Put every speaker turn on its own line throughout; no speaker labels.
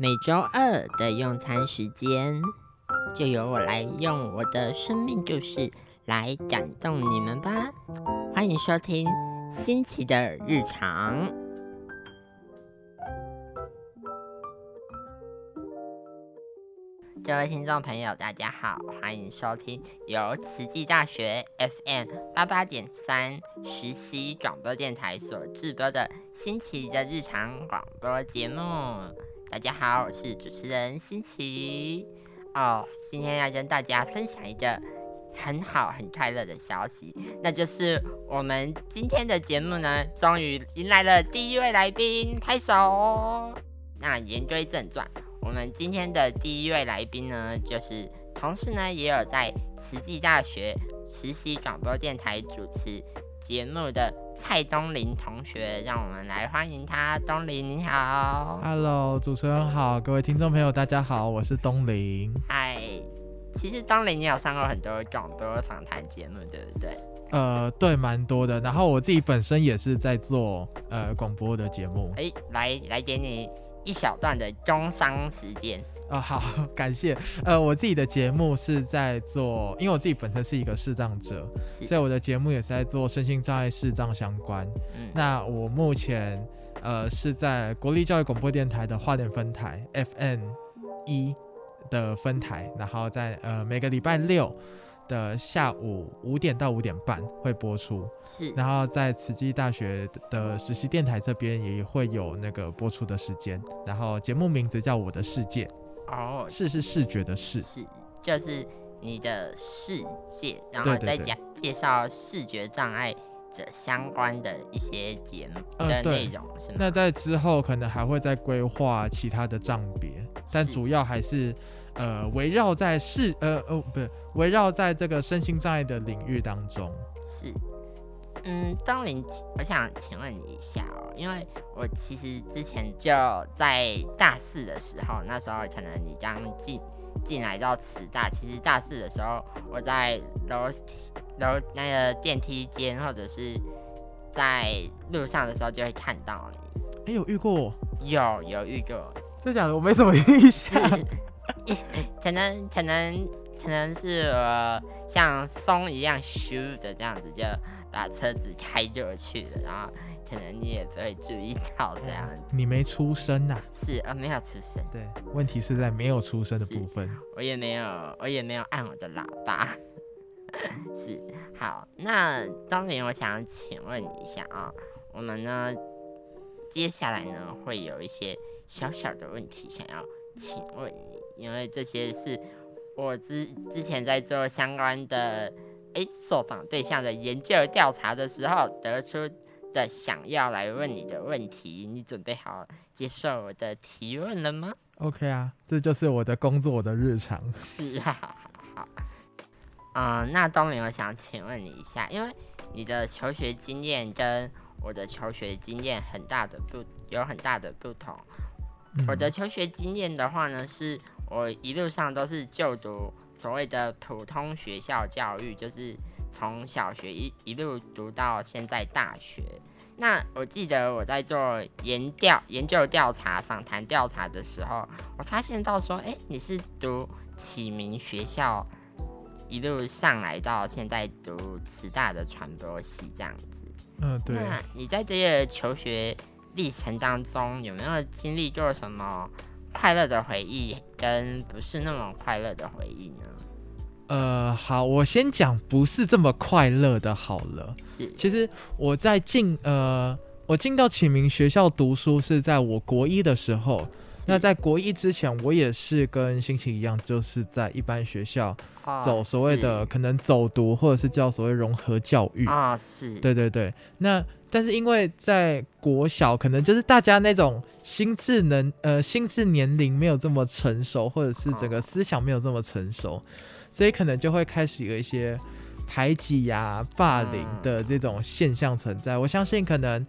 每周二的用餐时间，就由我来用我的生命故事来感动你们吧。欢迎收听新奇的日常。各位听众朋友，大家好，欢迎收听由慈济大学 FM 八八点三实习广播电台所制播的新奇的日常广播节目。大家好，我是主持人新奇。哦，今天要跟大家分享一个很好、很快乐的消息，那就是我们今天的节目呢，终于迎来了第一位来宾，拍手。那言归正传，我们今天的第一位来宾呢，就是同时呢，也有在慈济大学实习广播电台主持节目的。蔡东林同学，让我们来欢迎他。东林你好
，Hello，主持人好，各位听众朋友大家好，我是东林。
嗨，其实东林你有上过很多广播访谈节目，对不对？
呃，对，蛮多的。然后我自己本身也是在做呃广播的节目。
哎，来来给你一小段的工商时间。
啊，好，感谢。呃，我自己的节目是在做，因为我自己本身是一个视障者，所以我的节目也是在做身心障碍视障相关。嗯，那我目前呃是在国立教育广播电台的花莲分台 FN 一的分台，然后在呃每个礼拜六的下午五点到五点半会播出。
是，
然后在慈济大学的实习电台这边也会有那个播出的时间，然后节目名字叫《我的世界》。哦，视是视觉的视，
是就是你的世界，然后再讲介绍视觉障碍者相关的一些节目的内容，是吗？
那在之后可能还会再规划其他的障别，但主要还是呃围绕在视呃哦不是围绕在这个身心障碍的领域当中。
是，嗯，张林，我想请问你一下哦，因为。我其实之前就在大四的时候，那时候可能你刚进进来到慈大，其实大四的时候，我在楼楼那个电梯间或者是在路上的时候就会看到你。
哎，有遇过？
有有遇过？
真假的？我没什么印象。
可能可能可能是我像风一样咻的这样子，就把车子开过去了，然后。可能你也不会注意到这样子。
你没出声呐？
是啊，没有出声。
对，问题是在没有出声的部分。
我也没有，我也没有按我的喇叭。是，好，那当年我想请问你一下啊，我们呢，接下来呢会有一些小小的问题想要请问你，因为这些是我之之前在做相关的哎受访对象的研究调查的时候得出。的想要来问你的问题，你准备好接受我的提问了吗
？OK 啊，这就是我的工作的日常。
是啊，好，嗯，那东林，我想请问你一下，因为你的求学经验跟我的求学经验很大的不有很大的不同。我的求学经验的话呢，是我一路上都是就读所谓的普通学校教育，就是。从小学一一路读到现在大学，那我记得我在做研调、研究调查、访谈调查的时候，我发现到说，哎，你是读启明学校，一路上来到现在读慈大的传播系这样子。
嗯，对。
那你在这些求学历程当中，有没有经历过什么快乐的回忆，跟不是那么快乐的回忆呢？
呃，好，我先讲不是这么快乐的，好了。
是，
其实我在进呃，我进到启明学校读书是在我国一的时候。那在国一之前，我也是跟心情一样，就是在一般学校走所谓的可能走读，或者是叫所谓融合教育
啊。是，
对对对。那但是因为在国小，可能就是大家那种心智能呃心智年龄没有这么成熟，或者是整个思想没有这么成熟。所以可能就会开始有一些排挤呀、霸凌的这种现象存在。我相信，可能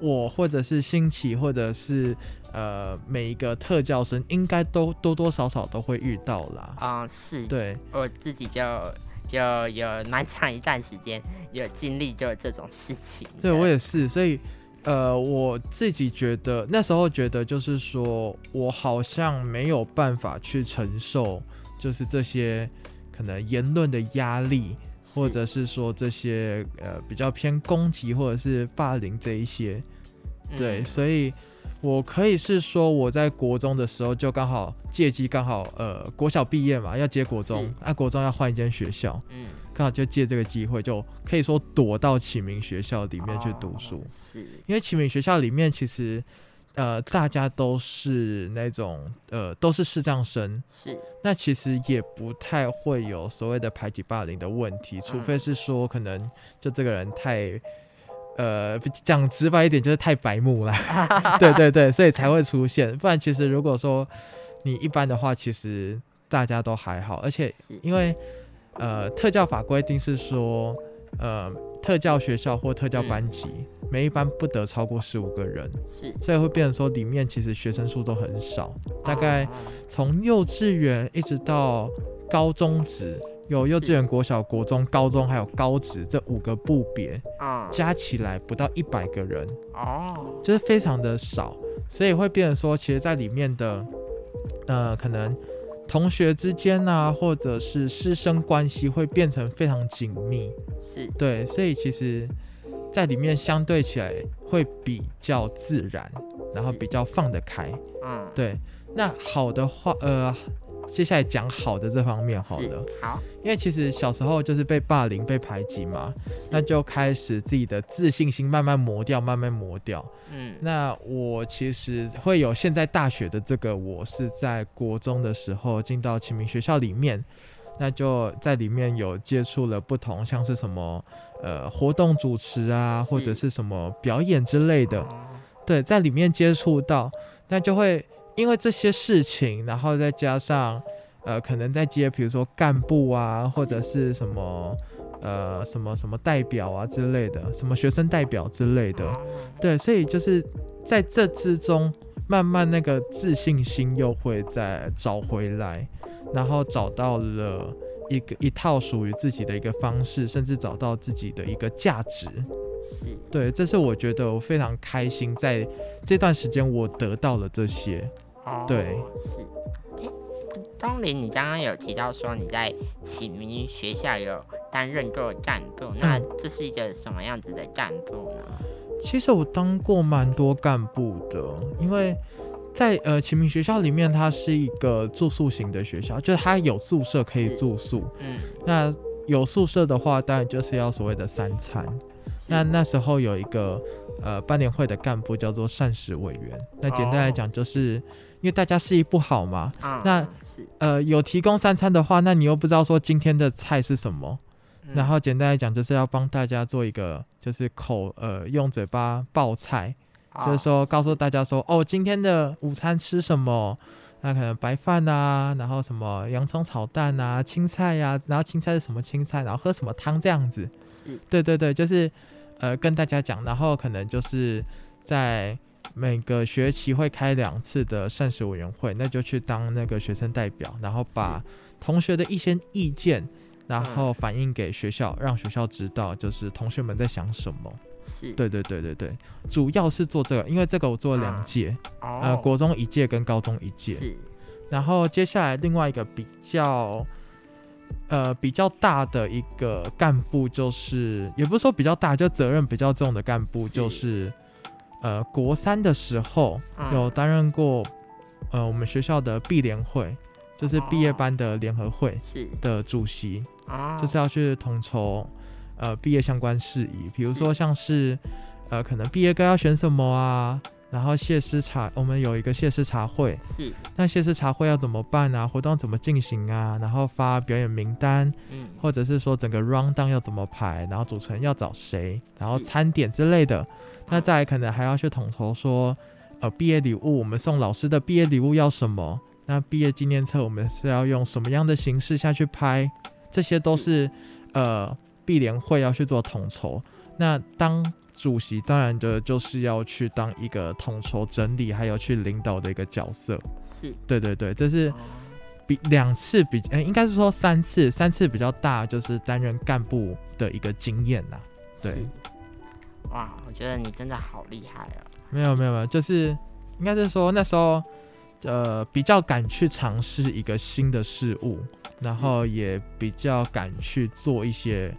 我或者是新奇，或者是呃每一个特教生，应该都多多少少都会遇到啦。
啊，是，
对，
我自己就就有蛮长一段时间有经历过这种事情。
对我也是，所以呃，我自己觉得那时候觉得就是说我好像没有办法去承受，就是这些可能言论的压力，或者是说这些呃比较偏攻击或者是霸凌这一些。对，
嗯
所以我可以是说我在国中的时候就刚好借机刚好呃国小毕业嘛，要接国中
那，
啊国中要换一间学校，
嗯
刚好就借这个机会，就可以说躲到启明学校里面去读书。
哦是
因为启明学校里面其实，呃，大家都是那种呃都是视障生，
是。
那其实也不太会有所谓的排挤霸凌的问题，除非是说可能就这个人太。呃，讲直白一点就是太白目了，对对对，所以才会出现。不然其实如果说你一般的话，其实大家都还好，而且因为呃特教法规定是说，呃特教学校或特教班级、每一班不得超过十五个人，
是，
所以会变成说里面其实学生数都很少，大概
哦
从幼稚园一直到高中职，有幼稚园、国小、国中、高中还有高职这五个部别
嗯
加起来不到一百个人，
哦。
就是非常的少，所以会变成说，其实在里面的呃可能。同学之间啊，或者是师生关系会变成非常紧密，
是。
对，所以其实，在里面相对起来会比较自然，然后比较放得开。
嗯。
对，那好的话，呃，接下来讲好的这方面好
是
了，
好。
因为其实小时候就是被霸凌、被排挤嘛，那就开始自己的自信心慢慢磨掉，慢慢磨掉。
嗯。
那我其实会有现在大学的这个，我是在国中的时候进到启明学校里面，那就在里面有接触了不同，像是什么呃活动主持啊，或者
是
是什么表演之类的，
哦。
对，在里面接触到，那就会因为这些事情，然后再加上呃可能在接，比如说干部啊，或者是什么。呃，什么什么代表啊之类的，什么学生代表之类的，
哦
对，所以就是在这之中，慢慢那个自信心又会再找回来，然后找到了一个一套属于自己的一个方式，甚至找到自己的一个价值。
是
对，这是我觉得我非常开心，在这段时间我得到了这些。
哦
对
是。诶东林，你刚刚有提到说你在启明学校有担任过干部，那
嗯
这是一个什么样子的干部呢？
其实我当过蛮多干部的，因为在呃启明学校里面，它是一个住宿型的学校，就是它有宿舍可以住宿。
嗯，
那有宿舍的话，当然就是要所谓的三餐。那那时候有一个呃班联会的干部叫做膳食委员。那简单来
哦
讲，就是、因为大家视力不好嘛，
啊
那，呃有提供三餐的话，那你又不知道说今天的菜是什么，
嗯。
然后简单来讲就是要帮大家做一个就是口呃用嘴巴报菜，就是
哦
说告诉大家说哦今天的午餐吃什么。那可能白饭啊，然后什么洋葱炒蛋啊，青菜呀、然后青菜是什么青菜，然后喝什么汤这样子。
是。
对对对，就是呃跟大家讲，然后可能就是在每个学期会开两次的膳食委员会，那就去当那个学生代表，然后把同学的一些意见，然后反映给学校，让学校知道就是同学们在想什么。
是，
对对对对对，主要是做这个，因为这个我做了两
嗯
届，
哦，
呃，国中一届跟高中一届。
是。
然后接下来另外一个比较，呃，比较大的一个干部，就是也不是说比较大，就责任比较重的干部，
是。
就是呃，国三的时候
嗯。
有担任过呃我们学校的毕联会，就是毕业
哦
班的联合会
是。
的主席，
啊，
就是要去统筹呃毕业相关事宜，比如说像是呃可能毕业歌要选什么啊，然后谢师茶，我们有一个谢师茶会，
是
那谢师茶会要怎么办啊？活动怎么进行啊？然后发表演名单，
嗯
或者是说整个 round down 要怎么排，然后主持人要找谁，然后餐点之类的。那再来可能还要去统筹说，呃，毕业礼物我们送老师的毕业礼物要什么？那毕业纪念册我们是要用什么样的形式下去拍？这些都是呃毕联会要去做统筹。那当主席当然的就是要去当一个统筹整理，还有去领导的一个角色。
是
对对对，这是
哦
比两次比，呃，应该是说三次，三次比较大，就是担任干部的一个经验呐。对
哇，我觉得你真的好厉害啊。
没有没有没有，就是应该是说那时候，呃，比较敢去尝试一个新的事物，然后也比较敢去做一些，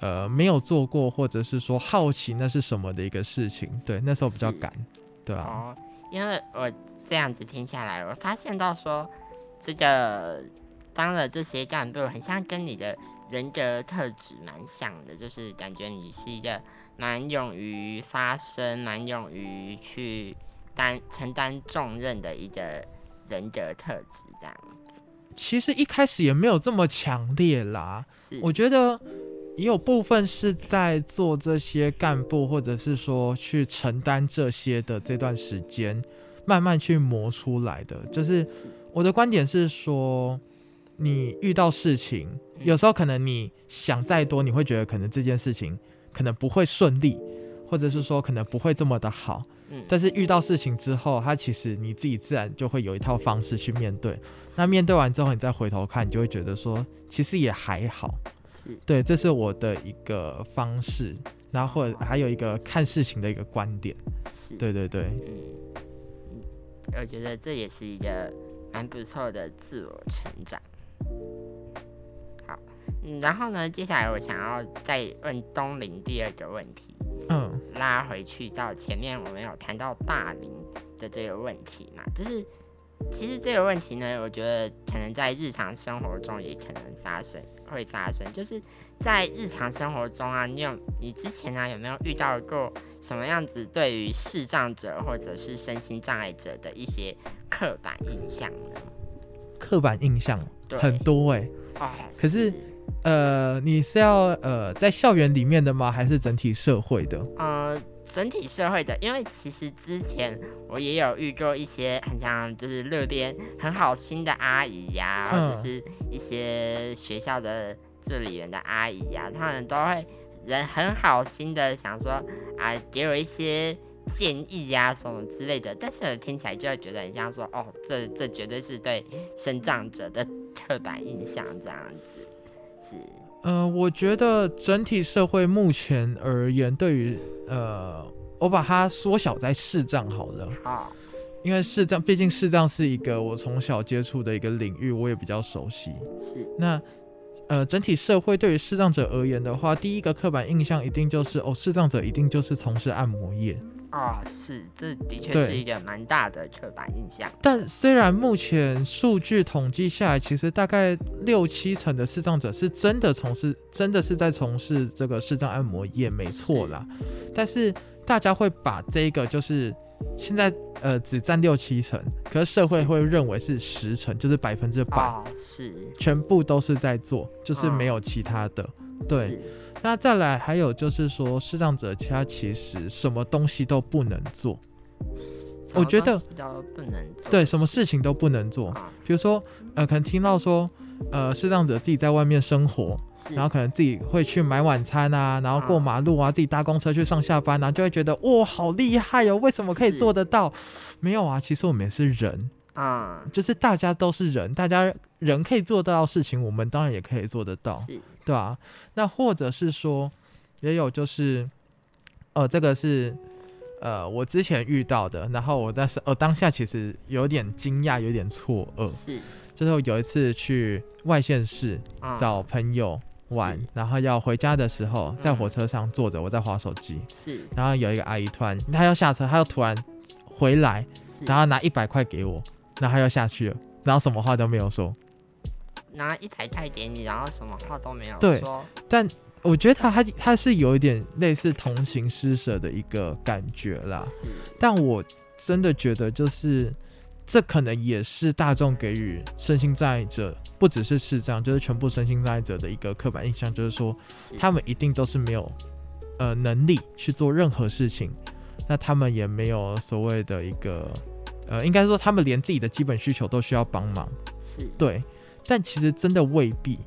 呃，没有做过或者是说好奇那是什么的一个事情。对，那时候比较
是
敢，对啊，
哦，因为我这样子听下来，我发现到说，这个当了这些干部，很像跟你的人格特质蛮像的，就是感觉你是一个蛮勇于发声、蛮勇于去担承担重任的一个人格特质，这样
其实一开始也没有这么强烈啦。
是
我觉得也有部分是在做这些干部，或者是说去承担这些的这段时间，慢慢去磨出来的。就是
是
我的观点是说，你遇到事情，
嗯
有时候可能你想再多，你会觉得可能这件事情可能不会顺利，或者是说可能不会这么的好。
嗯，
但是遇到事情之后，他其实你自己自然就会有一套方式去面对。那面对完之后，你再回头看，你就会觉得说，其实也还好。
是
对，这是我的一个方式，然后或者还有一个看事情的一个观点。
是，
对对对，
嗯，嗯我觉得这也是一个蛮不错的自我成长。然后呢，接下来我想要再问东林第二个问题，
嗯。
拉回去到前面我们有谈到大龄的这个问题嘛，就是其实这个问题呢，我觉得可能在日常生活中也可能发生，会发生，就是在日常生活中啊，你有你之前啊有没有遇到过什么样子对于视障者或者是身心障碍者的一些刻板印象呢？
刻板印象
对，
很多哎、
哦，
可是呃，你是要呃在校园里面的吗？还是整体社会的？
呃，整体社会的，因为其实之前我也有遇过一些很像就是路边很好心的阿姨呀、或者
嗯
是一些学校的助理员的阿姨呀、他们都会人很好心的想说啊，给我一些建议呀、什么之类的，但是我听起来就会觉得很像说哦，这这绝对是对生长者的刻板印象这样子，是
呃，我觉得整体社会目前而言，对于呃，我把它缩小在视障好了，
好
因为视障毕竟视障是一个我从小接触的一个领域，我也比较熟悉。
是
那呃，整体社会对于视障者而言的话，第一个刻板印象一定就是哦，视障者一定就是从事按摩业。
哦，是，这的确是一个蛮大的刻板印象。
但虽然目前数据统计下来，其实大概六七成的视障者是真的从事，真的是在从事这个视障按摩业，没错啦。但是大家会把这个就是现在呃只占六七成，可是社会会认为是十成，就是百分之百，
哦，是，
全部都是在做，就是
嗯
没有其他的。对，
是，
那再来还有就是说，视障者他其实什么东西都不能做，我觉得
不能做。
对，什么事情都不能做。
啊？
比如说，呃，可能听到说，呃，视障者自己在外面生活，然后可能自己会去买晚餐啊，然后过
嗯
马路啊，自己搭公车去上下班啊，就会觉得哇，好厉害哦，为什么可以做得到？没有啊，其实我们也是人，
啊，
就是大家都是人，大家人可以做得到的事情，我们当然也可以做得到。
是，
对啊，那或者是说，也有就是，呃，这个是呃我之前遇到的，然后我但是呃当下其实有点惊讶，有点错愕，
是，
就是我有一次去外县市
嗯
找朋友玩，
是
然后要回家的时候，在
嗯
火车上坐着，我在划手机，
是
然后有一个阿姨突然她要下车，她又突然回来，
是，
然后拿一百块给我，然后她又下去了，然后什么话都没有说。
拿一台菜给你，然后什么话都没有
对
说，
但我觉得他他他是有一点类似同情施舍的一个感觉啦，
是，
但我真的觉得就是这可能也是大众给予身心障碍者，不只是视障，就是全部身心障碍者的一个刻板印象，就是说他们一定都是没有呃能力去做任何事情，那他们也没有所谓的一个呃，应该说他们连自己的基本需求都需要帮忙，
是，
对，但其实真的未必。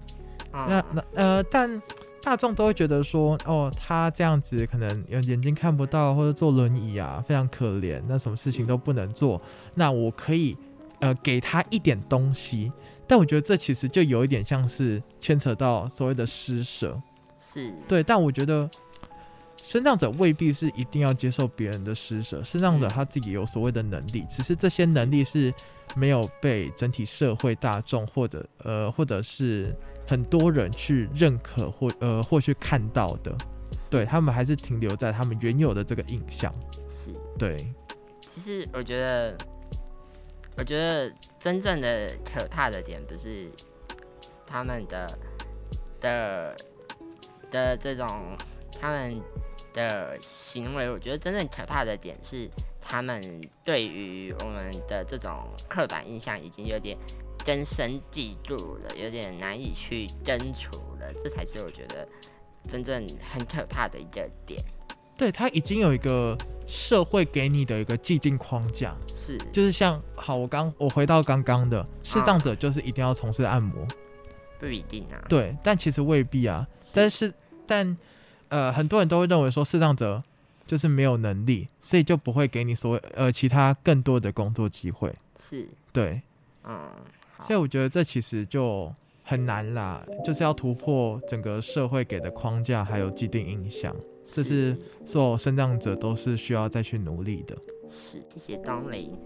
那
嗯
那呃，但大众都会觉得说，哦，他这样子可能有眼睛看不到，或者坐轮椅啊，非常可怜，那什么事情都不能做。那我可以呃给他一点东西，但我觉得这其实就有一点像是牵扯到所谓的施舍，
是，
对。但我觉得生长者未必是一定要接受别人的施舍，生长者他自己有所谓的能力，只是这些能力是没有被整体社会大众或者呃或者是很多人去认可或呃或去看到的，对他们还是停留在他们原有的这个印象。
是。
对，
其实我觉得，我觉得真正的可怕的点不是他们的的的这种他们的行为，我觉得真正可怕的点是他们对于我们的这种刻板印象已经有点根深蒂固了，有点难以去根除了，这才是我觉得真正很可怕的一个点。
对他已经有一个社会给你的一个既定框架，
是，
就是像好，我刚我回到刚刚的视障者，就是一定要从事按摩，
不一定啊。
对，但其实未必啊。但是，但呃，很多人都会认为说视障者就是没有能力，所以就不会给你所谓呃其他更多的工作机会。
是，
对，
嗯，
所以我觉得这其实就很难啦，就是要突破整个社会给的框架还有既定印象。这是所有生长者都是需要再去努力的。
是，谢谢东林。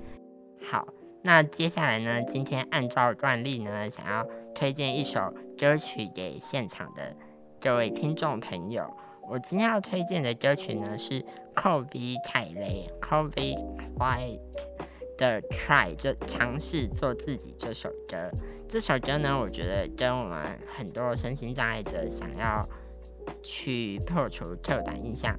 好，那接下来呢？今天按照惯例呢，想要推荐一首歌曲给现场的各位听众朋友。我今天要推荐的歌曲呢是 Kobe 凯雷 Kobe White 的 Try，就尝试做自己这首歌。这首歌呢，我觉得跟我们很多身心障碍者想要。去破除刻板印象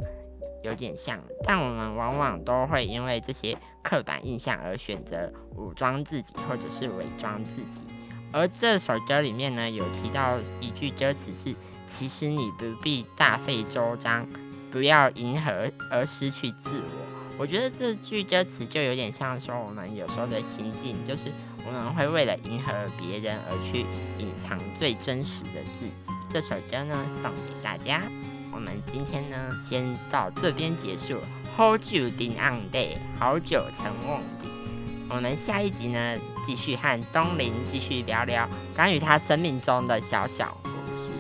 有点像，但我们往往都会因为这些刻板印象而选择武装自己或者是伪装自己。而这首歌里面呢，有提到一句歌词是：“其实你不必大费周章，不要迎合而失去自我。”我觉得这句歌词就有点像说我们有时候的心境，就是我们会为了迎合别人而去隐藏最真实的自己。这首歌呢，送给大家。我们今天呢，先到这边结束。好久定 on day，好久成梦底。我们下一集呢，继续和东林继续聊聊关于他生命中的小小故事。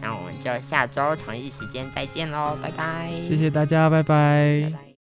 那我们就下周同一时间再见喽，拜拜！
谢谢大家，拜拜。